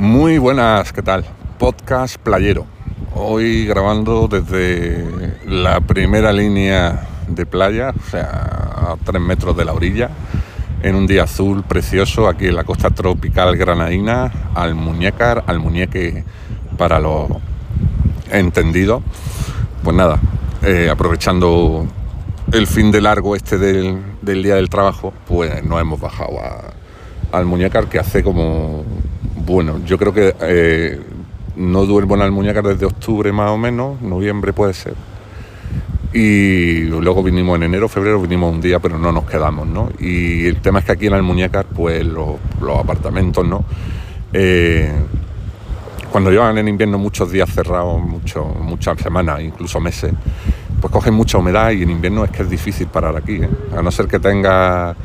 Muy buenas, ¿qué tal? Podcast Playero. Hoy grabando desde la primera línea de playa, o sea, a tres metros de la orilla, en un día azul precioso aquí en la costa tropical granadina, al muñecar, al muñeque para los entendidos. Pues nada, eh, aprovechando el fin de largo este del, día del trabajo, pues nos hemos bajado al muñecar que hace como, bueno, yo creo que eh, no duermo en Almuñécar desde octubre más o menos, noviembre puede ser. Y luego vinimos en enero, febrero, vinimos un día, pero no nos quedamos, ¿no? Y el tema es que aquí en Almuñécar, pues los, apartamentos, ¿no? Eh, cuando llevan en invierno muchos días cerrados, muchas semanas, incluso meses, pues cogen mucha humedad y en invierno es que es difícil parar aquí, ¿eh? a no ser que tenga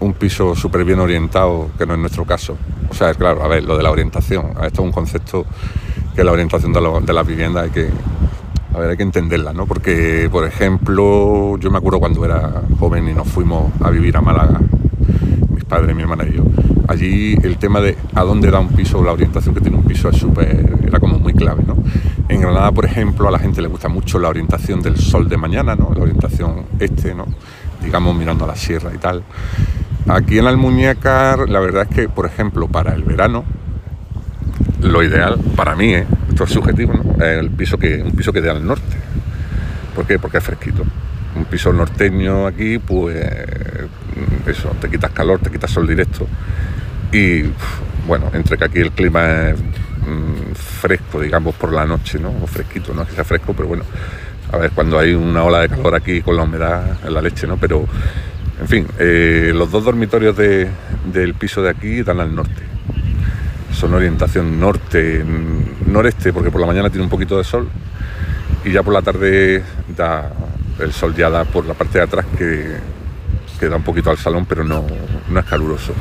un piso súper bien orientado, que no es nuestro caso. O sea, claro, a ver, lo de la orientación, esto es un concepto que la orientación de, la de viviendas hay que, a ver, hay que entenderla, ¿no? Porque, por ejemplo, yo me acuerdo cuando era joven y nos fuimos a vivir a Málaga, mis padres, mi hermana y yo. Allí el tema de a dónde da un piso, la orientación que tiene un piso es súper, era como muy clave, ¿no? En Granada, por ejemplo, a la gente le gusta mucho la orientación del sol de mañana, ¿no? La orientación este, ¿no? Digamos, mirando a la sierra y tal. Aquí en Almuñécar, la verdad es que, por ejemplo, para el verano, lo ideal para mí, ¿eh? esto es subjetivo, ¿no? el piso que, un piso que dé al norte. ¿Por qué? Porque es fresquito. Un piso norteño aquí, pues eso, te quitas calor, te quitas sol directo. Y bueno, entre que aquí el clima es mm, fresco, digamos, por la noche, ¿no? O fresquito, no es que sea fresco, pero bueno, a ver, cuando hay una ola de calor aquí con la humedad en la leche, ¿no? Pero en fin, eh, los dos dormitorios del piso de aquí dan al norte. Son orientación norte, noreste, porque por la mañana tiene un poquito de sol y ya por la tarde da el sol ya da por la parte de atrás que, da un poquito al salón, pero no, es caluroso.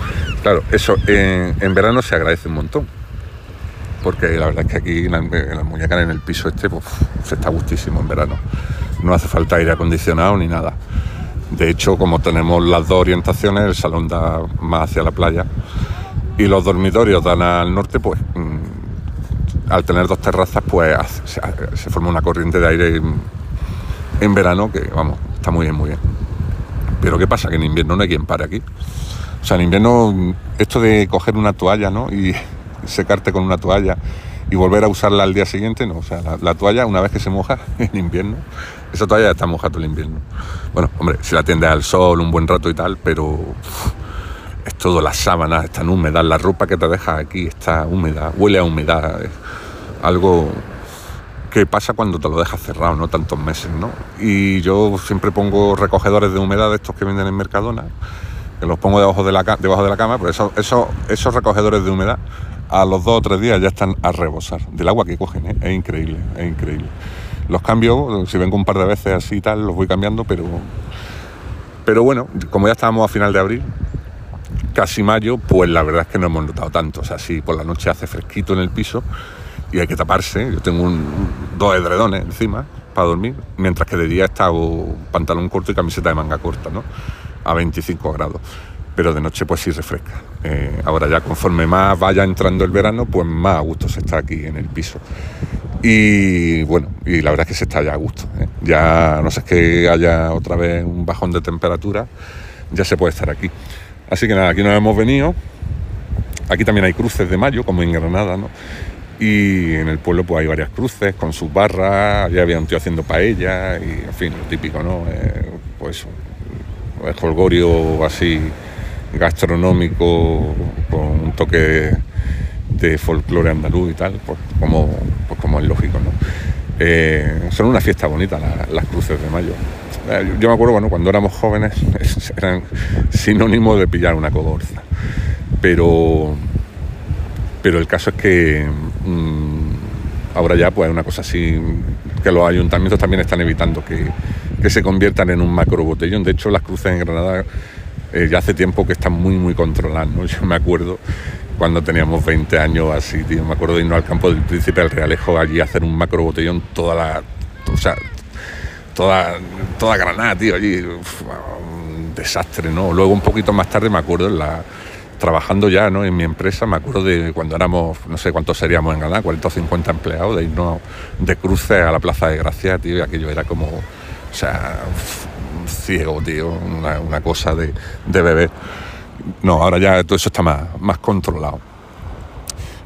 Claro, eso en, verano se agradece un montón, porque la verdad es que aquí en en en el piso este, pues, se está gustísimo en verano. No hace falta aire acondicionado ni nada. De hecho, como tenemos las dos orientaciones, el salón da más hacia la playa y los dormitorios dan al norte, pues mm, al tener dos terrazas, pues se, forma una corriente de aire en, verano que, vamos, está muy bien, muy bien. Pero ¿qué pasa? Que en invierno no hay quien pare aquí. O sea, en invierno, esto de coger una toalla, ¿no? Y secarte con una toalla y volver a usarla al día siguiente, no. O sea, la, toalla, una vez que se moja en invierno, esa toalla está mojada todo el invierno. Bueno, hombre, si la tiende al sol un buen rato y tal, pero es todo, las sábanas están húmedas, la ropa que te dejas aquí está húmeda, huele a humedad. Es algo que pasa cuando te lo dejas cerrado, no tantos meses, ¿no? Y yo siempre pongo recogedores de humedad estos que venden en Mercadona, que los pongo debajo de la, debajo de la cama, pero esos, esos, esos recogedores de humedad a los dos o tres días ya están a rebosar del agua que cogen, ¿eh? es increíble, es increíble. Los cambio, si vengo un par de veces así y tal, los voy cambiando, pero, pero bueno, como ya estábamos a final de abril, casi mayo, pues la verdad es que no hemos notado tanto. O sea, si por la noche hace fresquito en el piso y hay que taparse, yo tengo dos edredones encima para dormir, mientras que de día está pantalón corto y camiseta de manga corta, ¿no? A 25 grados pero de noche pues sí refresca. Eh, ahora ya conforme más vaya entrando el verano, pues más a gusto se está aquí en el piso. Y bueno, y la verdad es que se está ya a gusto. ¿eh? Ya no sé, es que haya otra vez un bajón de temperatura, ya se puede estar aquí. Así que nada, aquí nos hemos venido. Aquí también hay cruces de mayo, como en Granada, ¿no? Y en el pueblo pues hay varias cruces con sus barras, ya había un tío haciendo paella y en fin, lo típico, ¿no? Eh, pues el holgorio así gastronómico con un toque de folclore andaluz y tal, pues como, pues como es lógico, ¿no? Eh, son una fiesta bonita las cruces de mayo. Eh, yo me acuerdo, bueno, cuando éramos jóvenes eran sinónimo de pillar una cogorza. Pero, pero el caso es que mm, ahora ya pues una cosa así que los ayuntamientos también están evitando que, que se conviertan en un macro botellón. De hecho, las cruces en Granada eh, ya hace tiempo que están muy, muy controladas. Yo me acuerdo cuando teníamos 20 años así, tío, me acuerdo de irnos al campo del Príncipe del Realejo allí a hacer un macro botellón toda la... O sea, toda, toda Granada, tío, allí... un desastre, ¿no? Luego un poquito más tarde me acuerdo la, trabajando ya ¿no? en mi empresa, me acuerdo de cuando éramos, no sé cuántos seríamos en Granada, 40 o 50 empleados, de irnos de cruce a la Plaza de Gracia, tío, y aquello era como, o sea, ciego, tío, una, cosa de, de bebé. No, ahora ya todo eso está más, más controlado.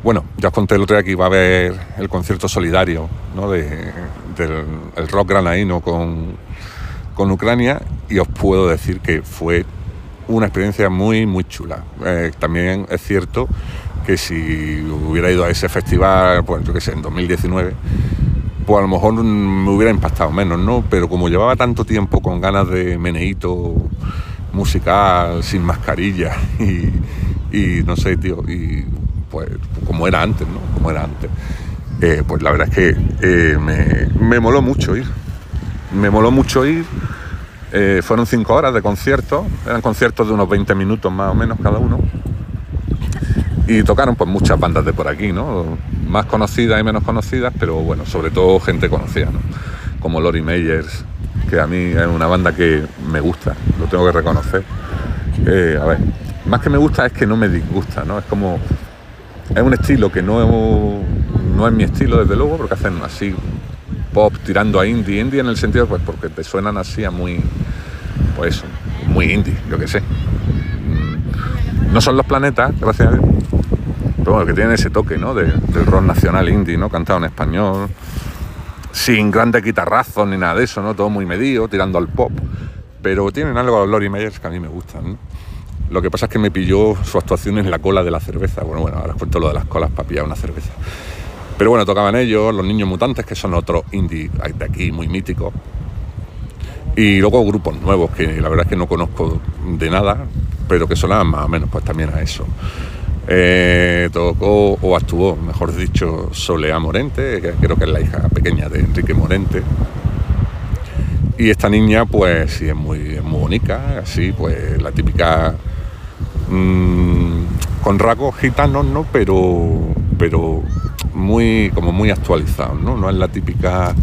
Bueno, ya os conté el otro día que iba a ver el concierto solidario ¿no? de, del el rock granaíno con, con Ucrania y os puedo decir que fue una experiencia muy, muy chula. Eh, también es cierto que si hubiera ido a ese festival, pues yo qué sé, en 2019, pues a lo mejor me hubiera impactado menos, ¿no? Pero como llevaba tanto tiempo con ganas de meneíto musical, sin mascarilla y, no sé, tío, y pues como era antes, ¿no? Como era antes. Eh, pues la verdad es que eh, me, moló mucho ir. Me moló mucho ir eh, fueron cinco horas de concierto, eran conciertos de unos 20 minutos más o menos cada uno. Y tocaron pues muchas bandas de por aquí, ¿no? Más conocidas y menos conocidas, pero bueno, sobre todo gente conocida, ¿no? Como Lori Meyers, que a mí es una banda que me gusta, lo tengo que reconocer. Eh, a ver, más que me gusta es que no me disgusta, ¿no? Es como. Es un estilo que no, no es mi estilo, desde luego, porque hacen así pop tirando a indie, indie en el sentido, pues porque te suenan así a muy, pues muy indie, yo que sé. No son los planetas, gracias a Dios, pero bueno, que tienen ese toque, ¿no? del rock nacional indie, ¿no? Cantado en español, sin grandes guitarrazos ni nada de eso, ¿no? Todo muy medido, tirando al pop. Pero tienen algo a Lori Meyers que a mí me gustan, Lo que pasa es que me pilló su actuación en la cola de la cerveza. Bueno, bueno, ahora os cuento lo de las colas para pillar una cerveza. Pero bueno, tocaban ellos, los niños mutantes, que son otros indie de aquí muy míticos. Y luego grupos nuevos que la verdad es que no conozco de nada, pero que sonaban más o menos pues también a eso. Eh, tocó o actuó, mejor dicho, Solea Morente, creo que es la hija pequeña de Enrique Morente. Y esta niña, pues sí, es muy, muy bonita, así, pues la típica. Mmm, con rasgos gitanos, ¿no? Pero, pero muy, como muy actualizado, ¿no? No es la típica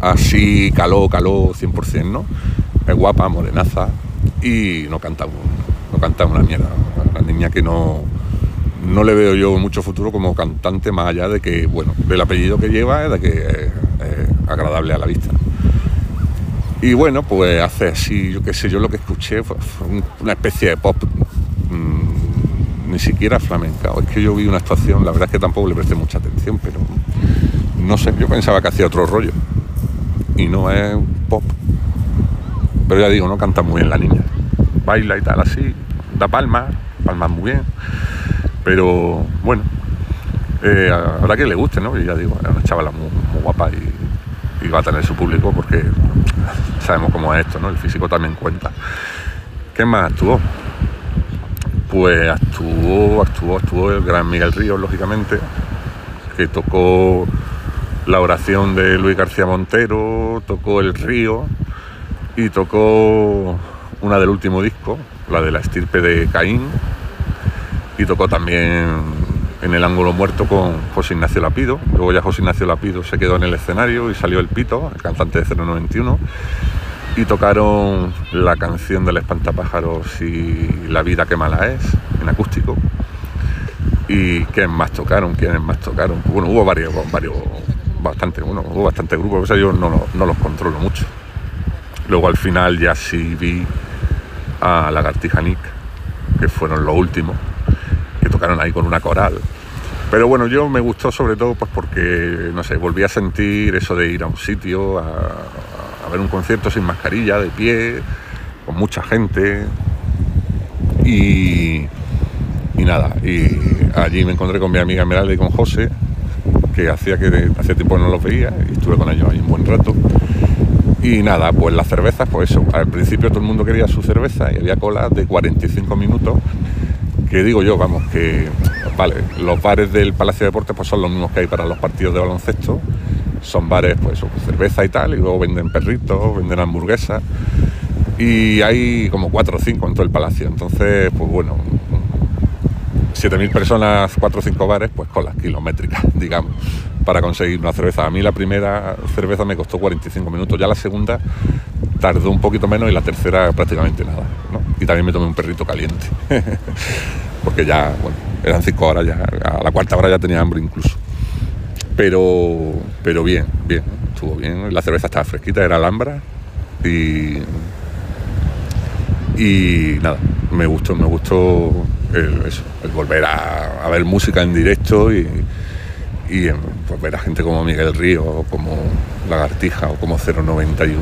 así caló, caló 100%, ¿no? Es guapa, morenaza y no canta, no canta una mierda. La niña que no, no le veo yo mucho futuro como cantante, más allá de que, bueno, del apellido que lleva, es de que es, agradable a la vista. Y bueno, pues hace así, yo qué sé, yo lo que escuché fue, una especie de pop, mm, ni siquiera flamenca. Es que yo vi una actuación, la verdad es que tampoco le presté mucha atención, pero no sé, yo pensaba que hacía otro rollo y no es pop. Pero ya digo, no canta muy bien la niña. Baila y tal así, da palmas, palmas muy bien. Pero bueno, eh, habrá que le guste, ¿no? Y ya digo, es una chavala muy, guapa y, va a tener su público porque sabemos cómo es esto, ¿no? El físico también cuenta. ¿Qué más actuó? Pues actuó, actuó, actuó el gran Miguel Ríos, lógicamente, que tocó la oración de Luis García Montero, tocó El Río y tocó una del último disco, la de la estirpe de Caín, y tocó también en el ángulo muerto con José Ignacio Lapido. Luego ya José Ignacio Lapido se quedó en el escenario y salió el Pito, el cantante de 091, y tocaron la canción del espantapájaros y La vida que mala es, en acústico. ¿Y quiénes más tocaron? ¿Quiénes más tocaron? Bueno, hubo varios, varios bastante, bueno, hubo bastante grupos, yo no, no, los controlo mucho. Luego al final ya sí vi a Lagartija Nick, que fueron los últimos, tocaron ahí con una coral. Pero bueno, yo me gustó sobre todo pues porque, no sé, volví a sentir eso de ir a un sitio, a, ver un concierto sin mascarilla, de pie, con mucha gente. Y, y nada, y allí me encontré con mi amiga Esmeralda y con José, que hacía que hace tiempo no los veía y estuve con ellos ahí un buen rato. Y nada, pues las cervezas, pues eso, al principio todo el mundo quería su cerveza y había cola de 45 minutos, que digo yo, vamos, que vale, los bares del Palacio de Deportes pues son los mismos que hay para los partidos de baloncesto, son bares pues cerveza y tal, y luego venden perritos, venden hamburguesas, y hay como 4 o 5 en todo el palacio, entonces pues bueno, 7.000 personas, 4 o 5 bares, pues con las kilométricas, digamos, para conseguir una cerveza. A mí la primera cerveza me costó 45 minutos, ya la segunda tardó un poquito menos y la tercera prácticamente nada. También me tomé un perrito caliente. porque ya, bueno, eran cinco horas, ya, a la cuarta hora ya tenía hambre incluso. Pero, pero bien, bien, estuvo bien. La cerveza estaba fresquita, era alhambra y, y nada, me gustó, me gustó el, eso, el volver a, ver música en directo y, y pues, ver a gente como Miguel Río, o como Lagartija o como 091.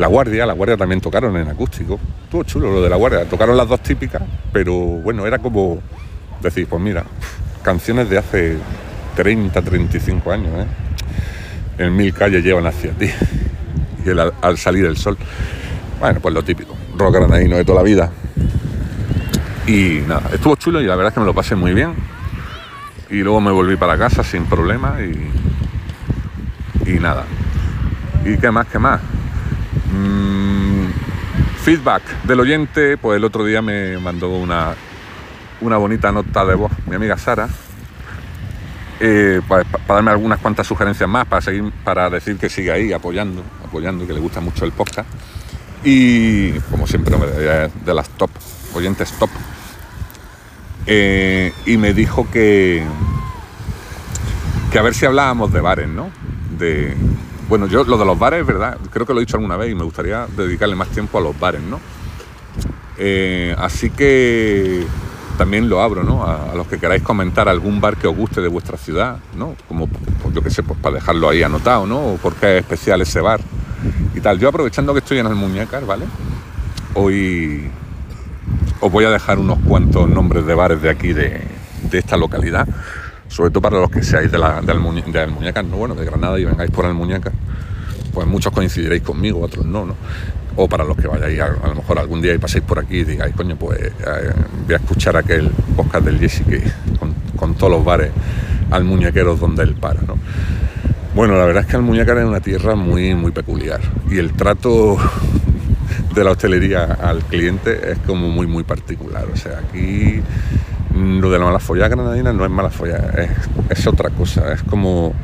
La Guardia, La Guardia también tocaron en acústico. Estuvo chulo lo de La Guardia. Tocaron las dos típicas, pero bueno, era como decir, pues mira, canciones de hace 30, 35 años, ¿eh? En mil calles llevan hacia ti. Y al salir el sol. Bueno, pues lo típico. Rock granadino de toda la vida. Y nada, estuvo chulo y la verdad es que me lo pasé muy bien. Y luego me volví para casa sin problema y, y nada. ¿Y qué más? ¿Qué más? Mm, feedback del oyente, pues el otro día me mandó una, una bonita nota de voz, mi amiga Sara, eh, para, darme algunas cuantas sugerencias más, para seguir, para decir que sigue ahí apoyando, apoyando, que le gusta mucho el podcast. Y como siempre, de las top, oyentes top. Eh, y me dijo que, que a ver si hablábamos de bares, ¿no? De, bueno, yo lo de los bares, ¿verdad? Creo que lo he dicho alguna vez y me gustaría dedicarle más tiempo a los bares, ¿no? Eh, así que también lo abro, ¿no? A, los que queráis comentar algún bar que os guste de vuestra ciudad, ¿no? Como, pues, yo qué sé, pues para dejarlo ahí anotado, ¿no? O por qué es especial ese bar y tal. Yo aprovechando que estoy en el Muñecar, ¿vale? Hoy os voy a dejar unos cuantos nombres de bares de aquí, de esta localidad sobre todo para los que seáis de, la, de, Almuñécar, ¿no? bueno, de Granada y vengáis por Almuñécar, pues muchos coincidiréis conmigo, otros no, ¿no? O para los que vayáis a, lo mejor algún día y paséis por aquí y digáis, coño, pues eh, voy a escuchar aquel podcast del Jesse que con, todos los bares almuñequeros donde él para, ¿no? Bueno, la verdad es que Almuñécar es una tierra muy, muy peculiar y el trato de la hostelería al cliente es como muy, muy particular. O sea, aquí lo de la malafollada granadina no es malafollada, es, es otra cosa. Es como.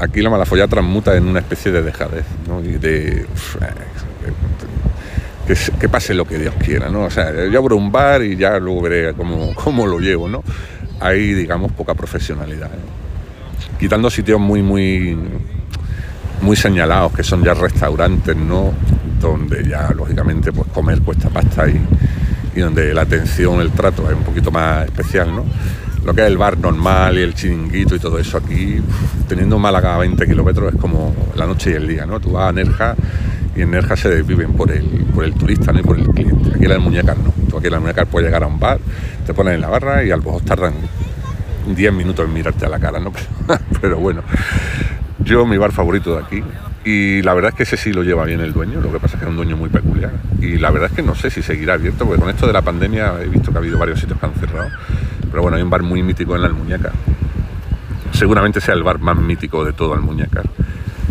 Aquí la malafollada transmuta en una especie de dejadez, ¿no? De. Que, pase lo que Dios quiera, ¿no? O sea, yo abro un bar y ya luego veré cómo, cómo lo llevo, ¿no? Hay, digamos, poca profesionalidad. ¿eh? Quitando sitios muy, muy, muy señalados, que son ya restaurantes, ¿no? Donde ya, lógicamente, pues comer cuesta pasta y, y donde la atención, el trato es un poquito más especial, ¿no? Lo que es el bar normal y el chiringuito y todo eso aquí, teniendo Málaga a 20 kilómetros, es como la noche y el día, ¿no? Tú vas a Nerja y en Nerja se desviven por el, por el turista, ¿no? Y por el cliente. Aquí en el Muñecar no. Tú aquí en el Muñecar puedes llegar a un bar, te pones en la barra y al vos tardan 10 minutos en mirarte a la cara, ¿no? Pero bueno, yo mi bar favorito de aquí y la verdad es que ese sí lo lleva bien el dueño, lo que pasa es que es un dueño muy peculiar. Y la verdad es que no sé si seguirá abierto, porque con esto de la pandemia he visto que ha habido varios sitios que han cerrado. Pero bueno, hay un bar muy mítico en la Almuñeca. Seguramente sea el bar más mítico de todo Almuñécar,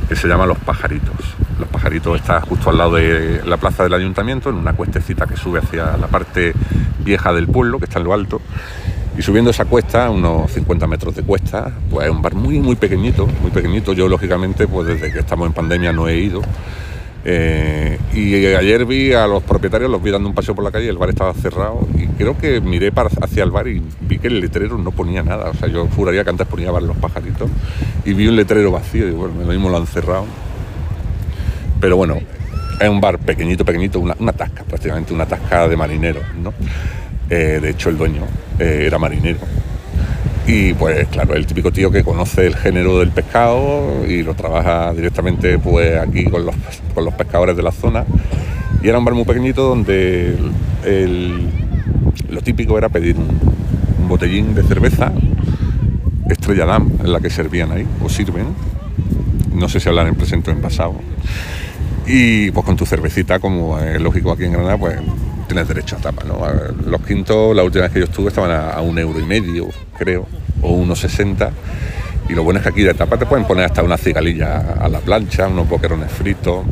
que se llama Los Pajaritos. Los Pajaritos está justo al lado de la plaza del ayuntamiento, en una cuestecita que sube hacia la parte vieja del pueblo, que está en lo alto. Y subiendo esa cuesta, unos 50 metros de cuesta, pues es un bar muy, muy pequeñito, muy pequeñito. Yo, lógicamente, pues desde que estamos en pandemia no he ido. Eh, y ayer vi a los propietarios, los vi dando un paseo por la calle, el bar estaba cerrado y creo que miré hacia el bar y vi que el letrero no ponía nada. O sea, yo juraría que antes ponía bar los pajaritos y vi un letrero vacío y bueno, lo mismo lo han cerrado. Pero bueno, es un bar pequeñito, pequeñito, una, una tasca, prácticamente una tasca de marineros, ¿no? Eh, de hecho, el dueño eh, era marinero. Y pues claro, el típico tío que conoce el género del pescado y lo trabaja directamente pues aquí con los, con los pescadores de la zona. Y era un bar muy pequeñito donde lo típico era pedir un, botellín de cerveza, Estrella Damm, en la que servían ahí, o sirven. No sé si hablan en presente o en pasado. Y pues con tu cervecita, como es lógico aquí en Granada, pues tienes derecho a tapa, ¿no? Los quintos, la última vez que yo estuve, estaban a, un euro y medio, creo, o unos 60. Y lo bueno es que aquí de tapa te pueden poner hasta una cigalilla a la plancha, unos boquerones fritos,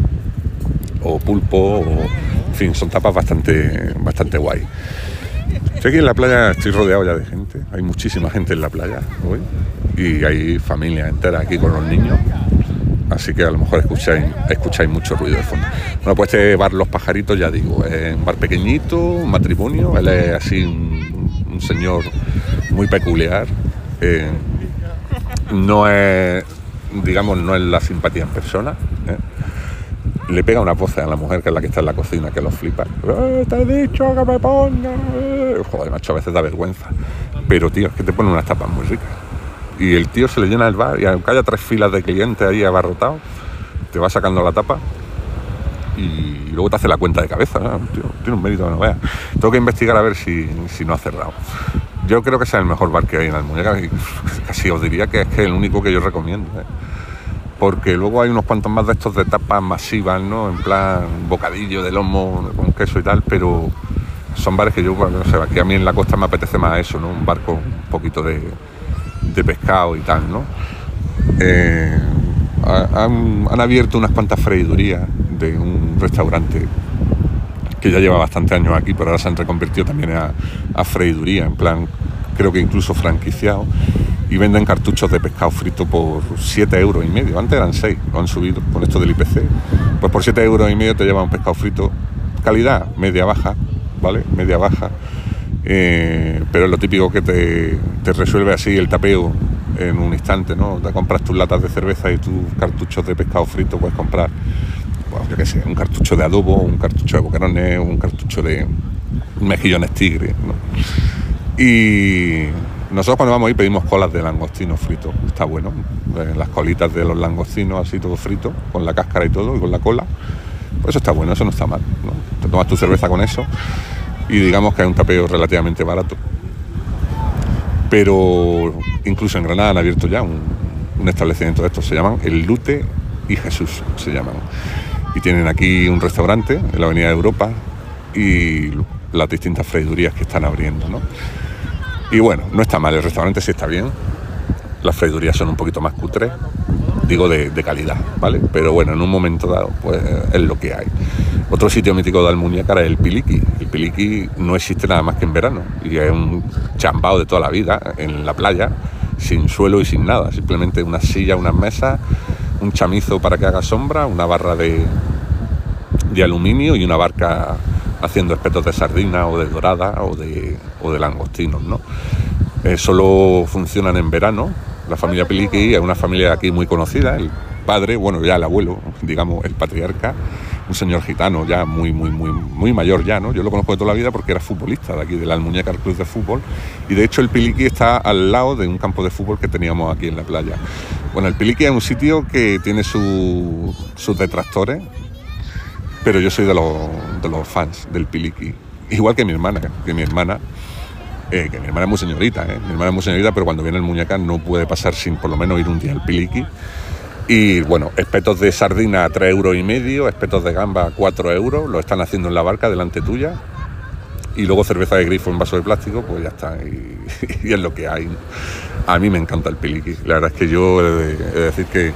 o pulpo, o, en fin, son tapas bastante, bastante guay. Aquí en la playa, estoy rodeado ya de gente, hay muchísima gente en la playa hoy, y hay familias enteras aquí con los niños así que a lo mejor escucháis, mucho ruido de fondo. Bueno, pues este bar Los Pajaritos, ya digo, es un bar pequeñito, un matrimonio, él es así un, señor muy peculiar. Eh, no es, digamos, no es la simpatía en persona. ¿eh? Le pega una voz a la mujer que es la que está en la cocina, que lo flipa. "Eh, te he dicho que me ponga. eh". Joder, macho, a veces da vergüenza. Pero, tío, es que te ponen unas tapas muy ricas. Y el tío se le llena el bar y aunque haya tres filas de clientes ahí abarrotados, te va sacando la tapa y luego te hace la cuenta de cabeza. Tío, tiene un mérito que no veas. Tengo que investigar a ver si, si no ha cerrado. Yo creo que sea el mejor bar que hay en Almuñécar y casi os diría que es el único que yo recomiendo. ¿eh? Porque luego hay unos cuantos más de estos de tapas masivas, ¿no? En plan bocadillo de lomo con queso y tal, pero son bares que yo, no sé, aquí a mí en la costa me apetece más eso, ¿no? Un bar con un poquito de, de pescado y tal, ¿no? Eh, ha- han, han abierto unas cuantas freidurías de un restaurante que ya lleva bastante años aquí, pero ahora se han reconvertido también a, a freiduría, en plan, creo que incluso franquiciado, y venden cartuchos de pescado frito por 7 euros y medio. Antes eran 6, lo han subido con esto del IPC. Pues por 7 euros y medio te lleva un pescado frito, calidad media baja, ¿vale? Media baja. Eh, pero es lo típico que te, resuelve así el tapeo en un instante, ¿no? Te compras tus latas de cerveza y tus cartuchos de pescado frito, puedes comprar, yo qué sé, un cartucho de adobo, un cartucho de boquerones, un cartucho de mejillones tigre. Y nosotros cuando vamos ahí pedimos colas de langostino frito, está bueno, eh, las colitas de los langostinos así todo frito, con la cáscara y todo, y con la cola, pues eso está bueno, eso no está mal, ¿no? Te tomas tu cerveza con eso y digamos que es un tapeo relativamente barato. Pero incluso en Granada han abierto ya un, establecimiento de estos, se llaman El Lute y Jesús, se llaman. Y tienen aquí un restaurante en la Avenida de Europa y las distintas freidurías que están abriendo, ¿no? Y bueno, no está mal, el restaurante sí está bien, las freidurías son un poquito más cutres, de, de calidad, ¿vale? Pero bueno, en un momento dado, pues es lo que hay. Otro sitio mítico de Almuñécar es el Piliqui. El Piliqui no existe nada más que en verano y es un chambao de toda la vida en la playa, sin suelo y sin nada, simplemente una silla, unas mesas, un chamizo para que haga sombra, una barra de, de aluminio y una barca haciendo espetos de sardina o de dorada o de, o de langostinos, ¿no? Eh, solo funcionan en verano. La familia Piliqui es una familia aquí muy conocida. El padre, bueno, ya el abuelo, digamos, el patriarca, un señor gitano ya muy, muy, muy, muy mayor ya, ¿no? Yo lo conozco de toda la vida porque era futbolista de aquí, de la Almuñécar Club de Fútbol. Y de hecho el Piliqui está al lado de un campo de fútbol que teníamos aquí en la playa. Bueno, el Piliqui es un sitio que tiene su- sus detractores, pero yo soy de los, de los fans del Piliqui. Igual que mi hermana, que mi hermana, eh, que mi hermana es muy señorita, ¿eh? mi hermana es muy señorita, pero cuando viene el muñeca no puede pasar sin por lo menos ir un día al Piliqui. Y bueno, espetos de sardina a 3 euros y medio, espetos de gamba a 4 euros, lo están haciendo en la barca delante tuya. Y luego cerveza de grifo en vaso de plástico, pues ya está. Y, es lo que hay. A mí me encanta el Piliqui. La verdad es que yo he de, he de decir que,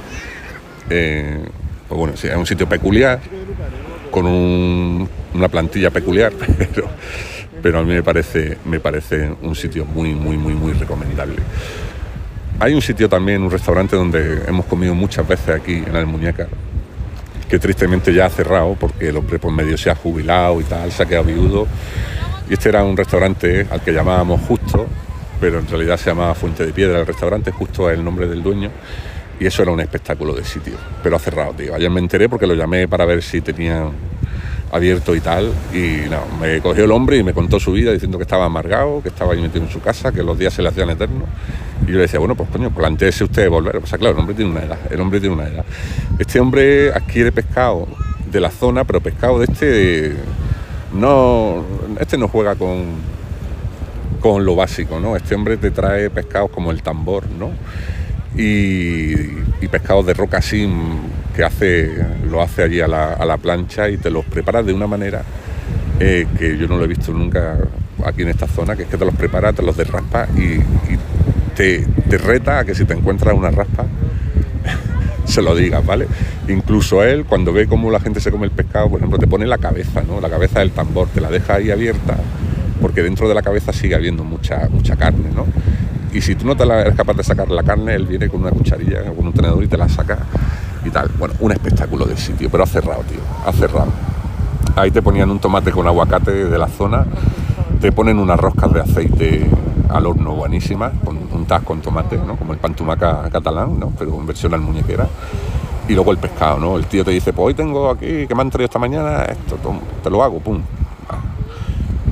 eh, pues bueno, es un sitio peculiar, con un- una plantilla peculiar, pero, pero a mí me parece, me parece un sitio muy, muy, muy, muy recomendable. Hay un sitio también, un restaurante donde hemos comido muchas veces aquí en el Muñeca, que tristemente ya ha cerrado porque el hombre por medio se ha jubilado y tal, se ha quedado viudo. Y este era un restaurante al que llamábamos Justo, pero en realidad se llamaba Fuente de Piedra el restaurante, Justo es el nombre del dueño. Y eso era un espectáculo de sitio, pero ha cerrado, tío. Ayer me enteré porque lo llamé para ver si tenían abierto y tal. Y no, me cogió el hombre y me contó su vida diciendo que estaba amargado, que estaba ahí metido en su casa, que los días se le hacían eternos. Y yo le decía, bueno, pues coño, planteese usted volver. O sea, claro, el hombre tiene una edad, el hombre tiene una edad. Este hombre adquiere pescado de la zona, pero pescado de este no. Este no juega con, con lo básico, ¿no? Este hombre te trae pescados como el tambor, ¿no? Y, y pescados de roca mm, que hace, lo hace allí a la, a la plancha y te los prepara de una manera eh, que yo no lo he visto nunca aquí en esta zona, que es que te los prepara, te los derraspa y, y te, te reta a que si te encuentras una raspa se lo digas, ¿vale? Incluso él, cuando ve cómo la gente se come el pescado, por ejemplo, te pone la cabeza, ¿no? La cabeza del tambor, te la deja ahí abierta, porque dentro de la cabeza sigue habiendo mucha, mucha carne, ¿no? Y si tú no eres capaz de sacar la carne, él viene con una cucharilla con un tenedor y te la saca y tal. Bueno, un espectáculo del sitio, pero ha cerrado, tío, ha cerrado. Ahí te ponían un tomate con aguacate de la zona te ponen unas roscas de aceite al horno buenísimas, con un tas con tomate, ¿no? como el pantumaca catalán, ¿no? pero en versión al muñequera. Y luego el pescado, ¿no? El tío te dice, pues hoy tengo aquí, que me han traído esta mañana, esto, te lo hago, pum.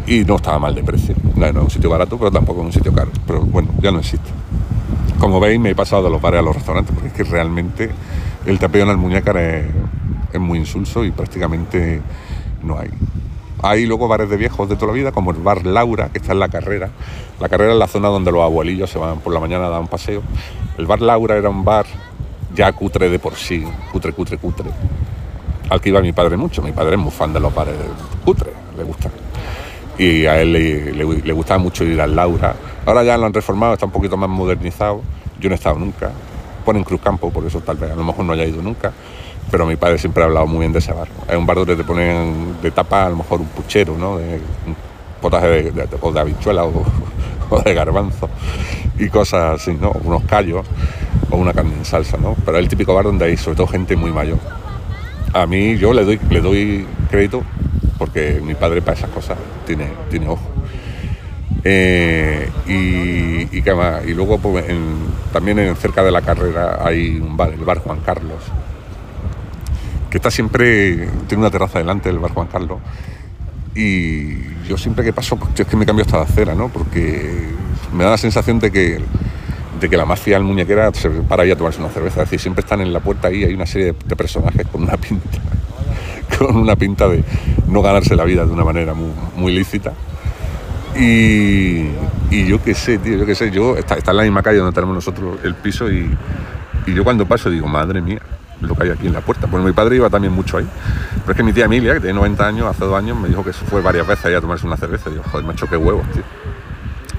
Y no estaba mal de precio. No, no es un sitio barato, pero tampoco un sitio caro. Pero bueno, ya no existe. Como veis, me he pasado de los bares a los restaurantes, porque es que realmente el tapeo en el muñecar es, es muy insulso y prácticamente no hay. Hay luego bares de viejos de toda la vida, como el bar Laura, que está en la carrera. La carrera es la zona donde los abuelillos se van por la mañana a dar un paseo. El bar Laura era un bar ya cutre de por sí, cutre, cutre, cutre, al que iba mi padre mucho. Mi padre es muy fan de los bares cutre, le gusta. Y a él le, gustaba mucho ir al Laura. Ahora ya lo han reformado, está un poquito más modernizado. Yo no he estado nunca. Ponen Cruz Campo, por eso tal vez a lo mejor no haya ido nunca pero mi padre siempre ha hablado muy bien de ese bar. Es un bar donde te ponen de tapa a lo mejor un puchero, ¿no? De, un potaje de, o de habichuela o, de garbanzo y cosas así, ¿no? Unos callos o una carne en salsa, ¿no? Pero es el típico bar donde hay sobre todo gente muy mayor. A mí yo le doy, le doy crédito porque mi padre para esas cosas tiene, tiene ojo. Eh, y, más. y luego pues, también en, cerca de la carrera hay un bar, el bar Juan Carlos, que está siempre, tiene una terraza delante del bar Juan Carlos. Y yo siempre que paso, pues es que me cambio hasta la acera, ¿no? Porque me da la sensación de que, de que la mafia al muñequera se para ahí a tomarse una cerveza. Es decir, siempre están en la puerta ahí, hay una serie de, personajes con una pinta, con una pinta de no ganarse la vida de una manera muy, muy lícita. Y, y, yo qué sé, tío, yo qué sé, yo está, está, en la misma calle donde tenemos nosotros el piso y, y yo cuando paso digo, madre mía, lo que hay aquí en la puerta. Bueno, mi padre iba también mucho ahí. Pero es que mi tía Emilia, que tiene 90 años, hace dos años, me dijo que fue varias veces ahí a tomarse una cerveza. Y yo, joder, macho, qué huevos, tío.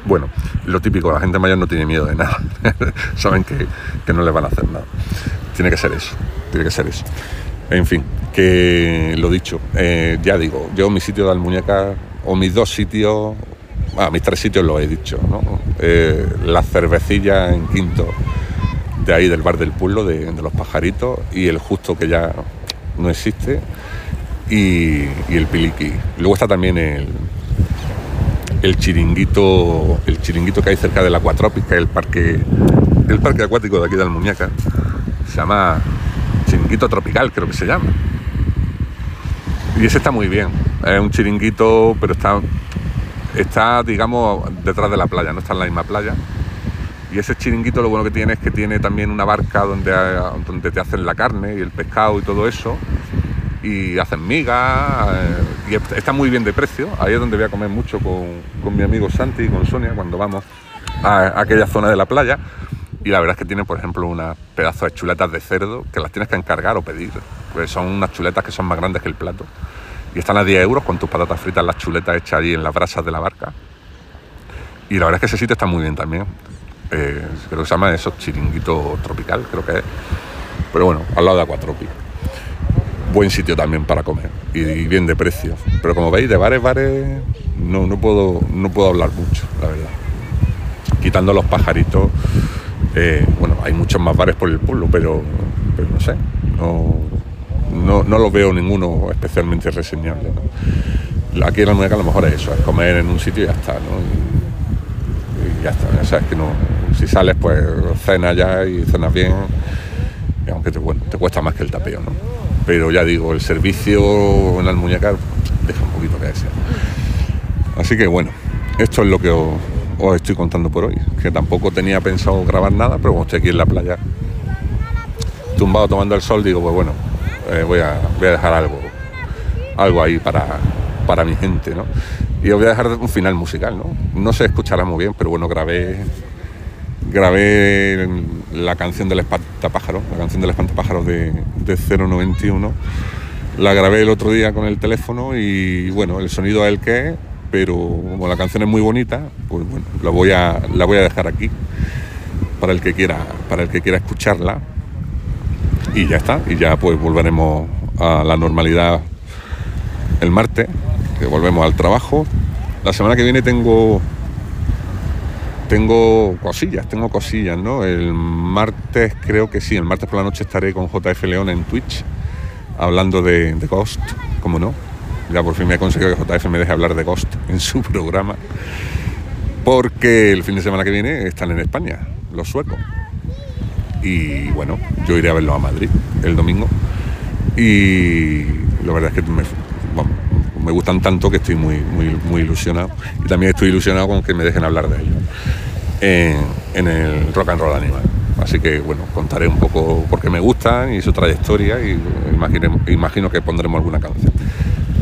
Bueno, lo típico, la gente mayor no tiene miedo de nada. Saben que, que, no les van a hacer nada. Tiene que ser eso, tiene que ser eso. En fin, que lo dicho, eh, ya digo, yo mi sitio de Almuñeca, o mis dos sitios, ah, mis tres sitios lo he dicho, ¿no? Eh, la cervecilla en quinto de ahí del bar del pueblo, de, los pajaritos, y el justo que ya no existe, y, el piliqui. Luego está también el, el chiringuito, el chiringuito que hay cerca de la el parque, el parque acuático de aquí de Almuñaca. Se llama Chiringuito Tropical, creo que se llama. Y ese está muy bien. Es un chiringuito, pero está, está, digamos, detrás de la playa, no está en la misma playa y ese chiringuito lo bueno que tiene es que tiene también una barca donde, donde te hacen la carne y el pescado y todo eso. Y hacen migas. Eh, y está muy bien de precio. Ahí es donde voy a comer mucho con, mi amigo Santi y con Sonia cuando vamos a, aquella zona de la playa. Y la verdad es que tiene, por ejemplo, unas pedazos de chuletas de cerdo que las tienes que encargar o pedir. Pues son unas chuletas que son más grandes que el plato. Y están a 10 euros con tus patatas fritas, las chuletas hechas allí en las brasas de la barca. Y la verdad es que ese sitio está muy bien también. Eh, creo que se llama eso, chiringuito tropical, creo que es. Pero bueno, al lado de Acuatropi. Buen sitio también para comer y, bien de precio. Pero como veis, de bares, bares, no, no, puedo, no puedo hablar mucho, la verdad. Quitando los pajaritos, eh, bueno, hay muchos más bares por el pueblo, pero, no sé, no, no, no los veo ninguno especialmente reseñable. Aquí en la muñeca a lo mejor es eso, es comer en un sitio y ya está, ¿no? y ya está, o sea, es que no, si sales, pues cenas ya y cenas bien, aunque te, te cuesta más que el tapeo, ¿no? Pero ya digo, el servicio en muñecas deja un poquito que desear. Así que bueno, esto es lo que os, estoy contando por hoy, que tampoco tenía pensado grabar nada, pero como estoy aquí en la playa, tumbado tomando el sol, digo, pues bueno, eh, voy, a, voy a dejar algo, algo ahí para, para mi gente, ¿no? Y os voy a dejar un final musical, ¿no? No se escuchará muy bien, pero bueno, grabé grabé la canción del espantapájaro, la canción del espantapájaro de, de 091. La grabé el otro día con el teléfono y bueno, el sonido es el que es, pero como la canción es muy bonita, pues bueno, la voy a, la voy a dejar aquí para el que quiera, para el que quiera escucharla. Y ya está, y ya pues volveremos a la normalidad el martes, que volvemos al trabajo. La semana que viene tengo tengo cosillas, tengo cosillas, ¿no? El martes creo que sí, el martes por la noche estaré con JF León en Twitch hablando de, Ghost, como no. Ya por fin me he conseguido que JF me deje hablar de Ghost en su programa. Porque el fin de semana que viene están en España, los suecos. Y bueno, yo iré a verlo a Madrid el domingo. Y la verdad es que me, me gustan tanto que estoy muy, muy, muy ilusionado. Y también estoy ilusionado con que me dejen hablar de ellos en, en el Rock and Roll Animal. Así que bueno, contaré un poco por qué me gustan y su trayectoria y imagino que pondremos alguna canción.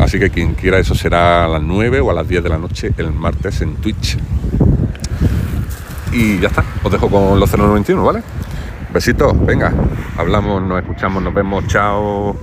Así que quien quiera eso será a las 9 o a las 10 de la noche el martes en Twitch. Y ya está, os dejo con los 091, ¿vale? Besitos, venga, hablamos, nos escuchamos, nos vemos, chao.